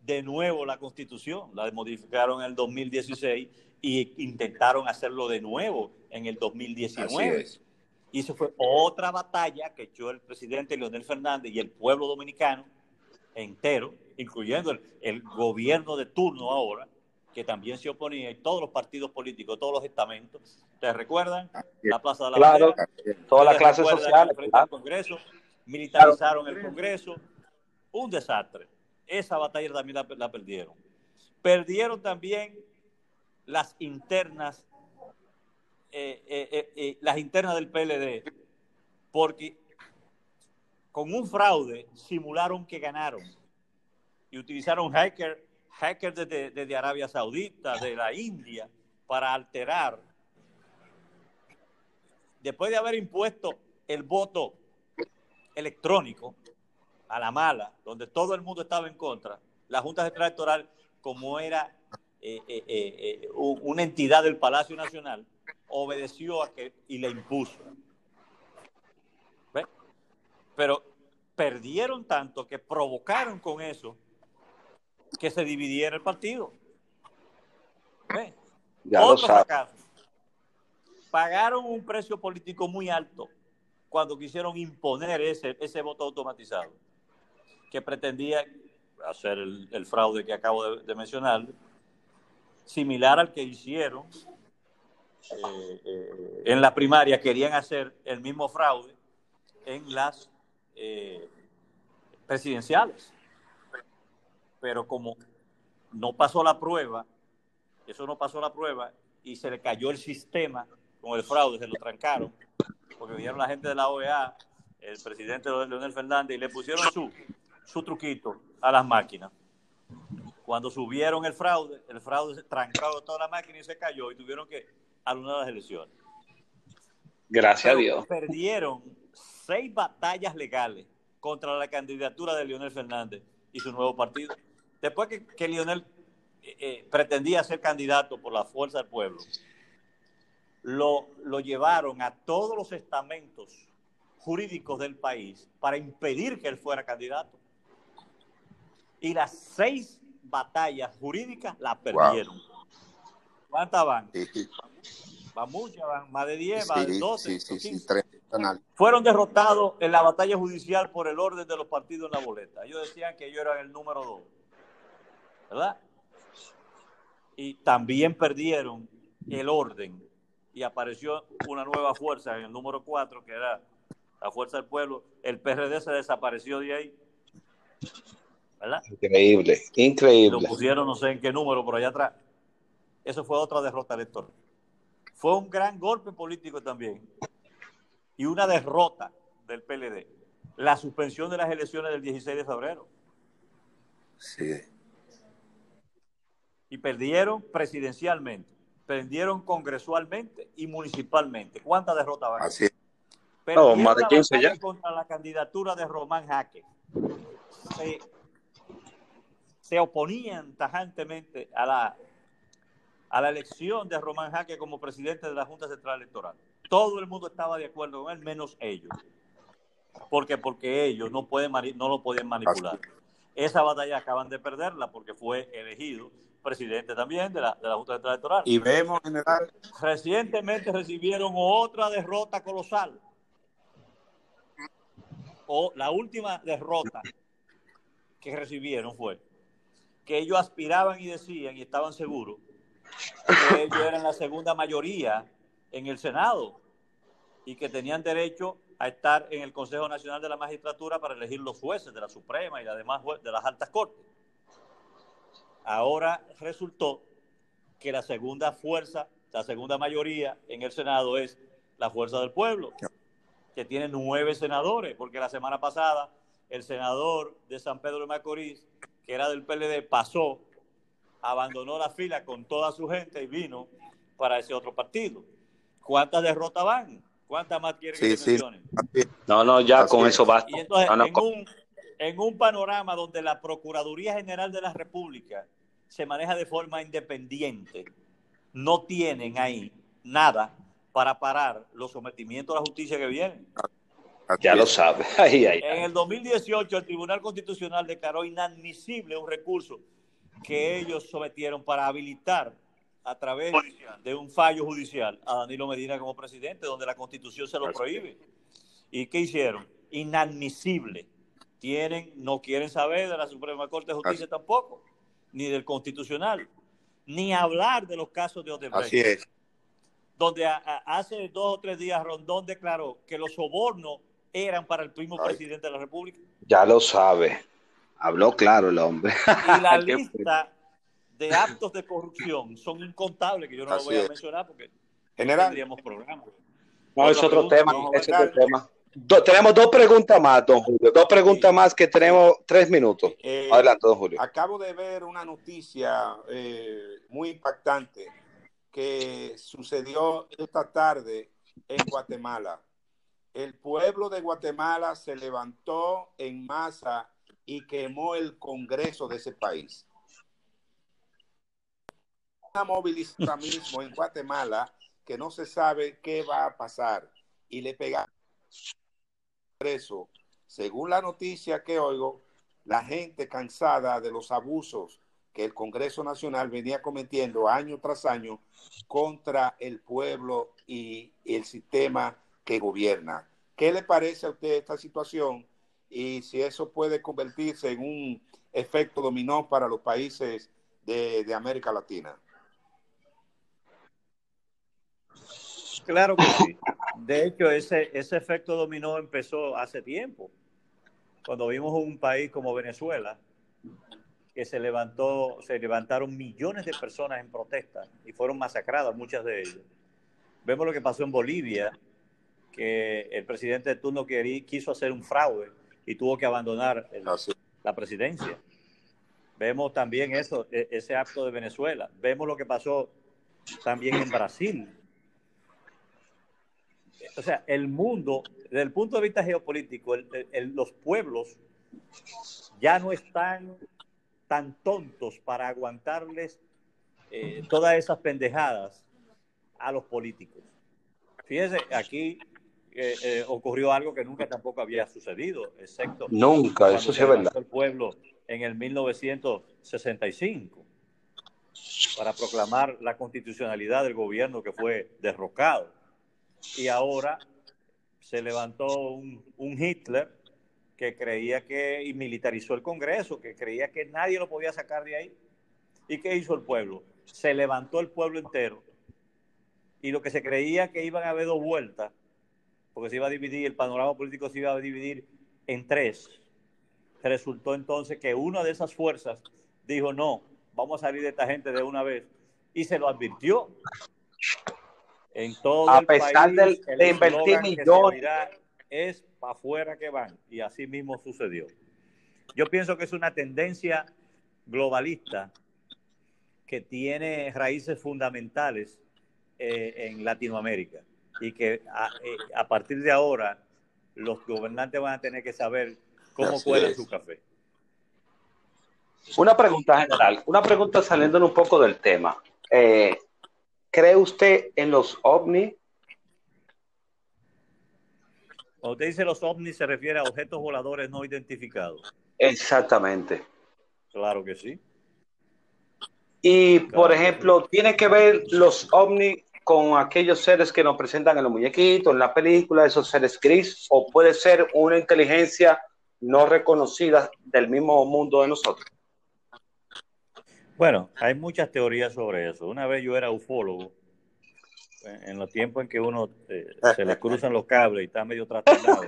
de nuevo la constitución. La modificaron en el 2016 y intentaron hacerlo de nuevo en el 2019. Y eso fue otra batalla que echó el presidente Leonel Fernández y el pueblo dominicano entero, incluyendo el, gobierno de turno ahora, que también se oponía, y todos los partidos políticos, todos los estamentos. ¿Te recuerdan? La Plaza de la Claro, toda la clase social. Claro. Congreso, militarizaron el Congreso. Un desastre. Esa batalla también la, la perdieron. Perdieron también las internas, eh, eh, eh, las internas del PLD, porque con un fraude simularon que ganaron y utilizaron hackers hackers desde, Arabia Saudita, de la India, para alterar, después de haber impuesto el voto electrónico a la mala, donde todo el mundo estaba en contra, la Junta Central Electoral, como era una entidad del Palacio Nacional, obedeció a que y le impuso. ¿Ve? Pero perdieron tanto que provocaron con eso que se dividiera el partido. ¿Ve? Ya Otro fracaso. Pagaron un precio político muy alto cuando quisieron imponer ese, ese voto automatizado, que pretendía hacer el, el fraude que acabo de, de, mencionar, similar al que hicieron eh, eh, en la primaria, querían hacer el mismo fraude en las eh, presidenciales. Pero como no pasó la prueba, eso no pasó la prueba y se le cayó el sistema con el fraude, se lo trancaron, porque vinieron la gente de la OEA, el presidente Leonel Fernández, y le pusieron su, su truquito a las máquinas. Cuando subieron el fraude, el fraude se trancó toda la máquina y se cayó y tuvieron que anular las elecciones. Gracias Pero a Dios. Perdieron seis batallas legales contra la candidatura de Leonel Fernández y su nuevo partido. Después que, que Lionel eh, eh, pretendía ser candidato por la fuerza del pueblo, lo, lo llevaron a todos los estamentos jurídicos del país para impedir que él fuera candidato. Y las seis batallas jurídicas las perdieron. Wow. ¿Cuántas van? Sí. Van muchas, van más de 10, van Sí, 12. sí, sí, 15. sí, tres. Fueron derrotados en la batalla judicial por el orden de los partidos en la boleta. Ellos decían que ellos eran el número 2. ¿Verdad? Y también perdieron el orden y apareció una nueva fuerza en el número 4, que era la Fuerza del Pueblo. El PRD se desapareció de ahí. ¿Verdad? Increíble, Lo increíble. pusieron no sé en qué número, por allá atrás. Eso fue otra derrota electoral. Fue un gran golpe político también. Y una derrota del PLD. La suspensión de las elecciones del 16 de febrero. Sí. Y perdieron presidencialmente, perdieron congresualmente y municipalmente. ¿Cuántas derrotas van? Así es. No, más de la 15 batalla ya. contra la candidatura de Román Jaque. Se, se oponían tajantemente a la, a la elección de Román Jaque como presidente de la Junta Central Electoral. Todo el mundo estaba de acuerdo con él, menos ellos. Porque, porque ellos no, pueden, no lo podían manipular. Esa batalla acaban de perderla porque fue elegido presidente también de la, de la Junta Central Electoral. Y vemos, general, Recientemente recibieron otra derrota colosal. O la última derrota que recibieron fue que ellos aspiraban y decían y estaban seguros que ellos eran la segunda mayoría en el Senado y que tenían derecho a estar en el Consejo Nacional de la Magistratura para elegir los jueces de la Suprema y además de las altas cortes. Ahora resultó que la segunda fuerza, la segunda mayoría en el Senado es la fuerza del pueblo, que tiene nueve senadores, porque la semana pasada el senador de San Pedro de Macorís, que era del PLD, pasó, abandonó la fila con toda su gente y vino para ese otro partido. ¿Cuántas derrotas van? ¿Cuántas más quieren Sí, que sí. mencionen? No, no, ya Así con es. eso basta. Y entonces, No, no, en, un, en un panorama donde la Procuraduría General de la República se maneja de forma independiente, no tienen ahí nada para parar los sometimientos a la justicia que vienen. así ya lo sabe. [LAUGHS] Ay, ay, En el 2018, el Tribunal Constitucional declaró inadmisible un recurso que ellos sometieron para habilitar a través de un fallo judicial a Danilo Medina como presidente, donde la Constitución se lo prohíbe. ¿Y qué hicieron? Inadmisible. Tienen, no quieren saber de la Suprema Corte de Justicia tampoco, ni del Constitucional. Ni hablar de los casos de Odebrecht. Así es. Donde hace dos o tres días Rondón declaró que los sobornos eran para el primo presidente de la República. Ya lo sabe. Habló claro el hombre. Y la [LAUGHS] lista de actos de corrupción son incontables, que yo no lo voy a mencionar porque General, tendríamos programas. No, es otro tema. Es otro tema tenemos dos preguntas más, don Julio. Dos preguntas más que tenemos tres minutos. Eh, Adelante, don Julio. Acabo de ver una noticia eh, muy impactante que sucedió esta tarde en Guatemala. El pueblo de Guatemala se levantó en masa y quemó el Congreso de ese país. Una movilización [LAUGHS] mismo en Guatemala que no se sabe qué va a pasar y le pegaron eso, según la noticia que oigo, la gente cansada de los abusos que el Congreso Nacional venía cometiendo año tras año contra el pueblo y el sistema que gobierna. ¿Qué le parece a usted esta situación y si eso puede convertirse en un efecto dominó para los países de, de América Latina? Claro que sí. De hecho, ese, ese efecto dominó empezó hace tiempo, cuando vimos un país como Venezuela, que se levantó, se levantaron millones de personas en protesta y fueron masacradas muchas de ellas. Vemos lo que pasó en Bolivia, que el presidente de turno quiso hacer un fraude y tuvo que abandonar la presidencia. Vemos también eso, e, ese acto de Venezuela. Vemos lo que pasó también en Brasil, o sea, el mundo, desde el punto de vista geopolítico, los pueblos ya no están tan tontos para aguantarles eh, todas esas pendejadas a los políticos. Fíjense, aquí eh, eh, ocurrió algo que nunca tampoco había sucedido, excepto nunca, eso sí es verdad. El pueblo en el 1965 para proclamar la constitucionalidad del gobierno que fue derrocado y ahora se levantó un, Hitler que creía que, y militarizó el Congreso, que creía que nadie lo podía sacar de ahí. ¿Y qué hizo el pueblo? Se levantó el pueblo entero. Y lo que se creía que iban a haber dos vueltas, porque se iba a dividir, el panorama político se iba a dividir en tres. Resultó entonces que una de esas fuerzas dijo, no, vamos a salir de esta gente de una vez. Y se lo advirtió en todo a pesar de invertir millones. Es para afuera que van. Y así mismo sucedió. Yo pienso que es una tendencia globalista que tiene raíces fundamentales eh, en Latinoamérica y que a, eh, a, partir de ahora los gobernantes van a tener que saber cómo cuela su café. Una pregunta general, una pregunta saliendo un poco del tema. Eh, ¿Cree usted en los ovnis? Cuando usted dice los ovnis, se refiere a objetos voladores no identificados. Exactamente. Claro que sí. Y, por ejemplo, ¿tiene que ver los ovnis con aquellos seres que nos presentan en los muñequitos, en la película, esos seres gris? ¿O puede ser una inteligencia no reconocida del mismo mundo de nosotros? Bueno, hay muchas teorías sobre eso. Una vez yo era ufólogo, en los tiempos en que uno eh, se le cruzan los cables y está medio trastornado.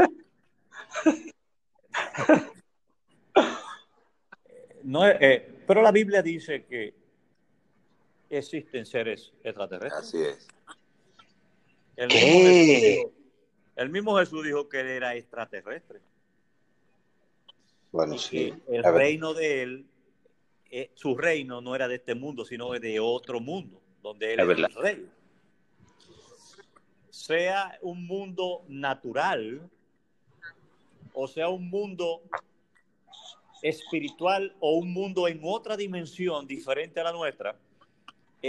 [LAUGHS] no, eh, pero la Biblia dice que existen seres extraterrestres. Así es. El mismo, dijo, el mismo Jesús dijo que él era extraterrestre. Bueno, sí. El reino de él eh, su reino no era de este mundo, sino de otro mundo, donde él es, el rey. Sea un mundo natural, o sea un mundo espiritual o un mundo en otra dimensión diferente a la nuestra,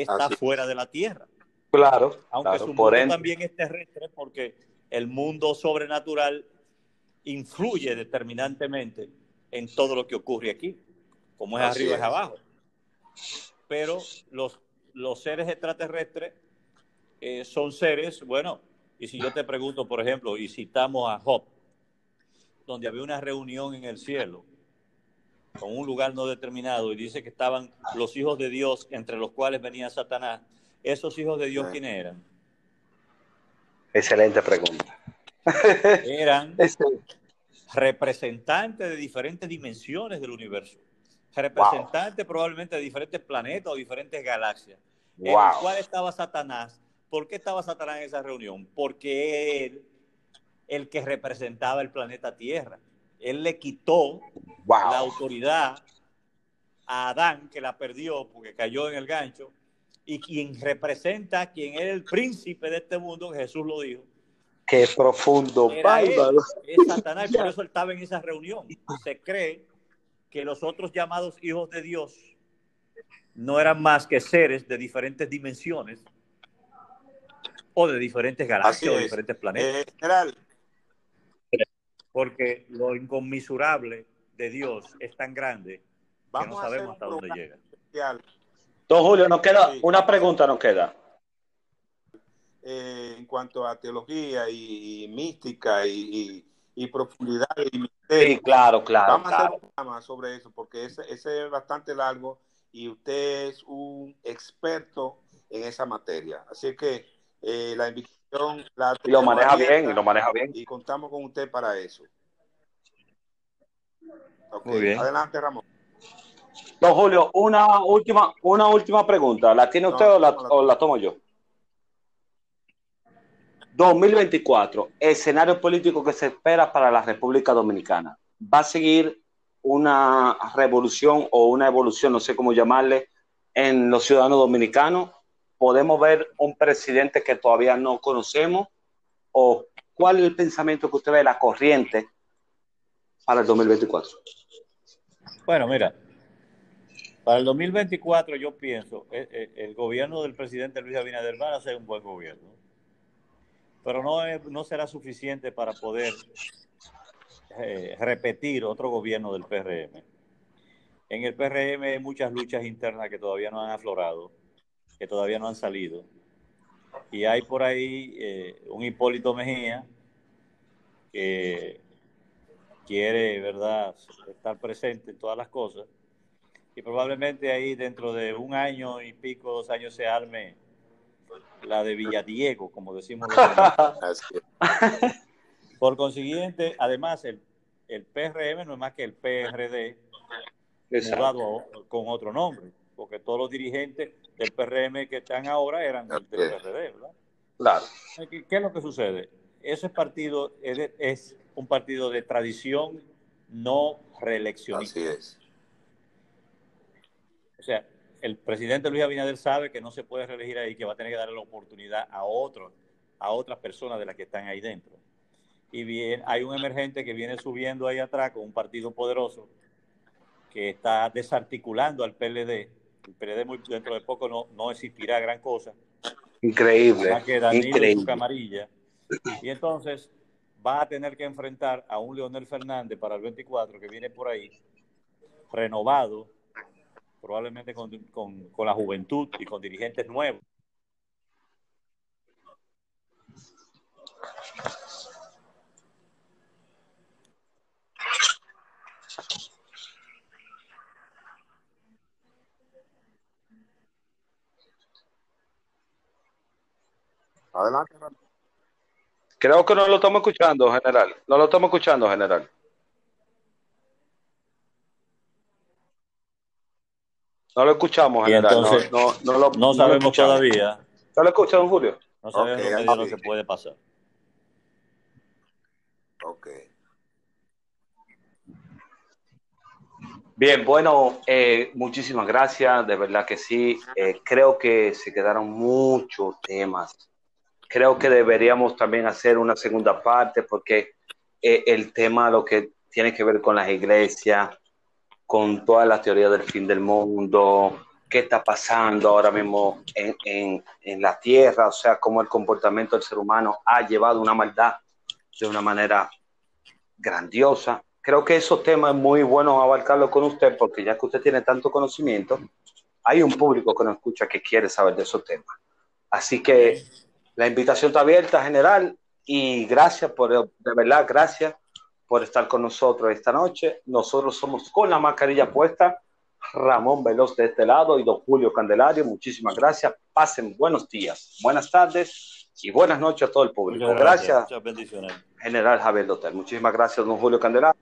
está fuera de la Tierra. Claro. Aunque su mundo también es terrestre, porque el mundo sobrenatural influye determinantemente en todo lo que ocurre aquí como es arriba es. abajo. Pero los, los seres extraterrestres eh, son seres, bueno, y si yo te pregunto, por ejemplo, y citamos a Job, donde había una reunión en el cielo, con un lugar no determinado y dice que estaban los hijos de Dios entre los cuales venía Satanás, ¿esos hijos de Dios quiénes eran? Excelente pregunta. Eran [LAUGHS] representantes de diferentes dimensiones del universo, representantes probablemente de diferentes planetas o diferentes galaxias. En el cual estaba Satanás. ¿Por qué estaba Satanás en esa reunión? Porque él, el que representaba el planeta Tierra, él le quitó la autoridad a Adán, que la perdió porque cayó en el gancho, y quien representa, quien era el príncipe de este mundo, Jesús lo dijo. Qué profundo, bárbaro. Es Satanás, por [LAUGHS] eso él estaba en esa reunión. Se cree que los otros llamados hijos de Dios no eran más que seres de diferentes dimensiones o de diferentes galaxias o diferentes planetas. general, porque lo inconmensurable de Dios es tan grande que no sabemos hasta dónde llega. Don Julio, nos queda una pregunta, nos queda. Eh, en cuanto a teología y, mística y, profundidad y misterio. Sí, claro, claro. Vamos a hacer un programa sobre eso porque ese, ese es bastante largo y usted es un experto en esa materia. Así que eh, la invitación y lo maneja bien, y lo maneja bien. Y contamos con usted para eso. Muy bien. Adelante, Ramón. Don Julio, una última, una última pregunta. ¿La tiene usted o, la, tomo yo? 2024, escenario político que se espera para la República Dominicana. ¿Va a seguir una revolución o una evolución, no sé cómo llamarle, en los ciudadanos dominicanos? Podemos ver un presidente que todavía no conocemos? ¿O cuál es el pensamiento que usted ve, la corriente para el 2024? Bueno, mira, para el 2024 yo pienso, el, eh, eh, el gobierno del presidente Luis Abinader va a ser un buen gobierno, pero no, no será suficiente para poder eh, repetir otro gobierno del PRM. En el PRM hay muchas luchas internas que todavía no han aflorado que todavía no han salido. Y hay por ahí eh, un Hipólito Mejía que quiere, ¿verdad?, estar presente en todas las cosas. Y probablemente ahí dentro de un año y pico, dos años se arme la de Villadiego, como decimos [LAUGHS] Por consiguiente, además, el, el PRM no es más que el PRD mudado con otro nombre, porque todos los dirigentes del PRM que están ahora eran del PRD, ¿verdad? Claro. ¿Qué, es lo que sucede? Ese partido es, un partido de tradición no reeleccionista. Así es. O sea, el presidente Luis Abinader sabe que no se puede reelegir ahí, que va a tener que darle la oportunidad a otros, a otras personas de las que están ahí dentro. Y bien, hay un emergente que viene subiendo ahí atrás con un partido poderoso que está desarticulando al PLD el PLD muy, dentro de poco no, no existirá gran cosa. Increíble. increíble. su camarilla. Y entonces va a tener que enfrentar a un Leonel Fernández para el 24 que viene por ahí, renovado, probablemente con, con, con la juventud y con dirigentes nuevos. Adelante. Creo que no lo estamos escuchando, general. No lo estamos escuchando, general. No lo escuchamos, general. no, no, lo, no sabemos todavía. ¿No lo escucha, don Julio? No sabemos okay, lo que puede pasar. Ok. Bien, bueno, eh, muchísimas gracias, de verdad que sí. Eh, creo que se quedaron muchos temas creo que deberíamos también hacer una segunda parte porque eh, el tema lo que tiene que ver con las iglesias, con toda la teoría del fin del mundo, qué está pasando ahora mismo en, en, en, la tierra, o sea, cómo el comportamiento del ser humano ha llevado una maldad de una manera grandiosa. Creo que esos temas es muy bueno abarcarlo con usted porque ya que usted tiene tanto conocimiento, hay un público que nos escucha que quiere saber de esos temas. Así que la invitación está abierta, general, y gracias por, de verdad, gracias por estar con nosotros esta noche. Nosotros somos con la mascarilla puesta. Ramón Veloz de este lado y don Julio Candelario. Muchísimas gracias. Pasen buenos días, buenas tardes y buenas noches a todo el público. gracias, bendiciones. General Javier Dotel. Muchísimas gracias, don Julio Candelario.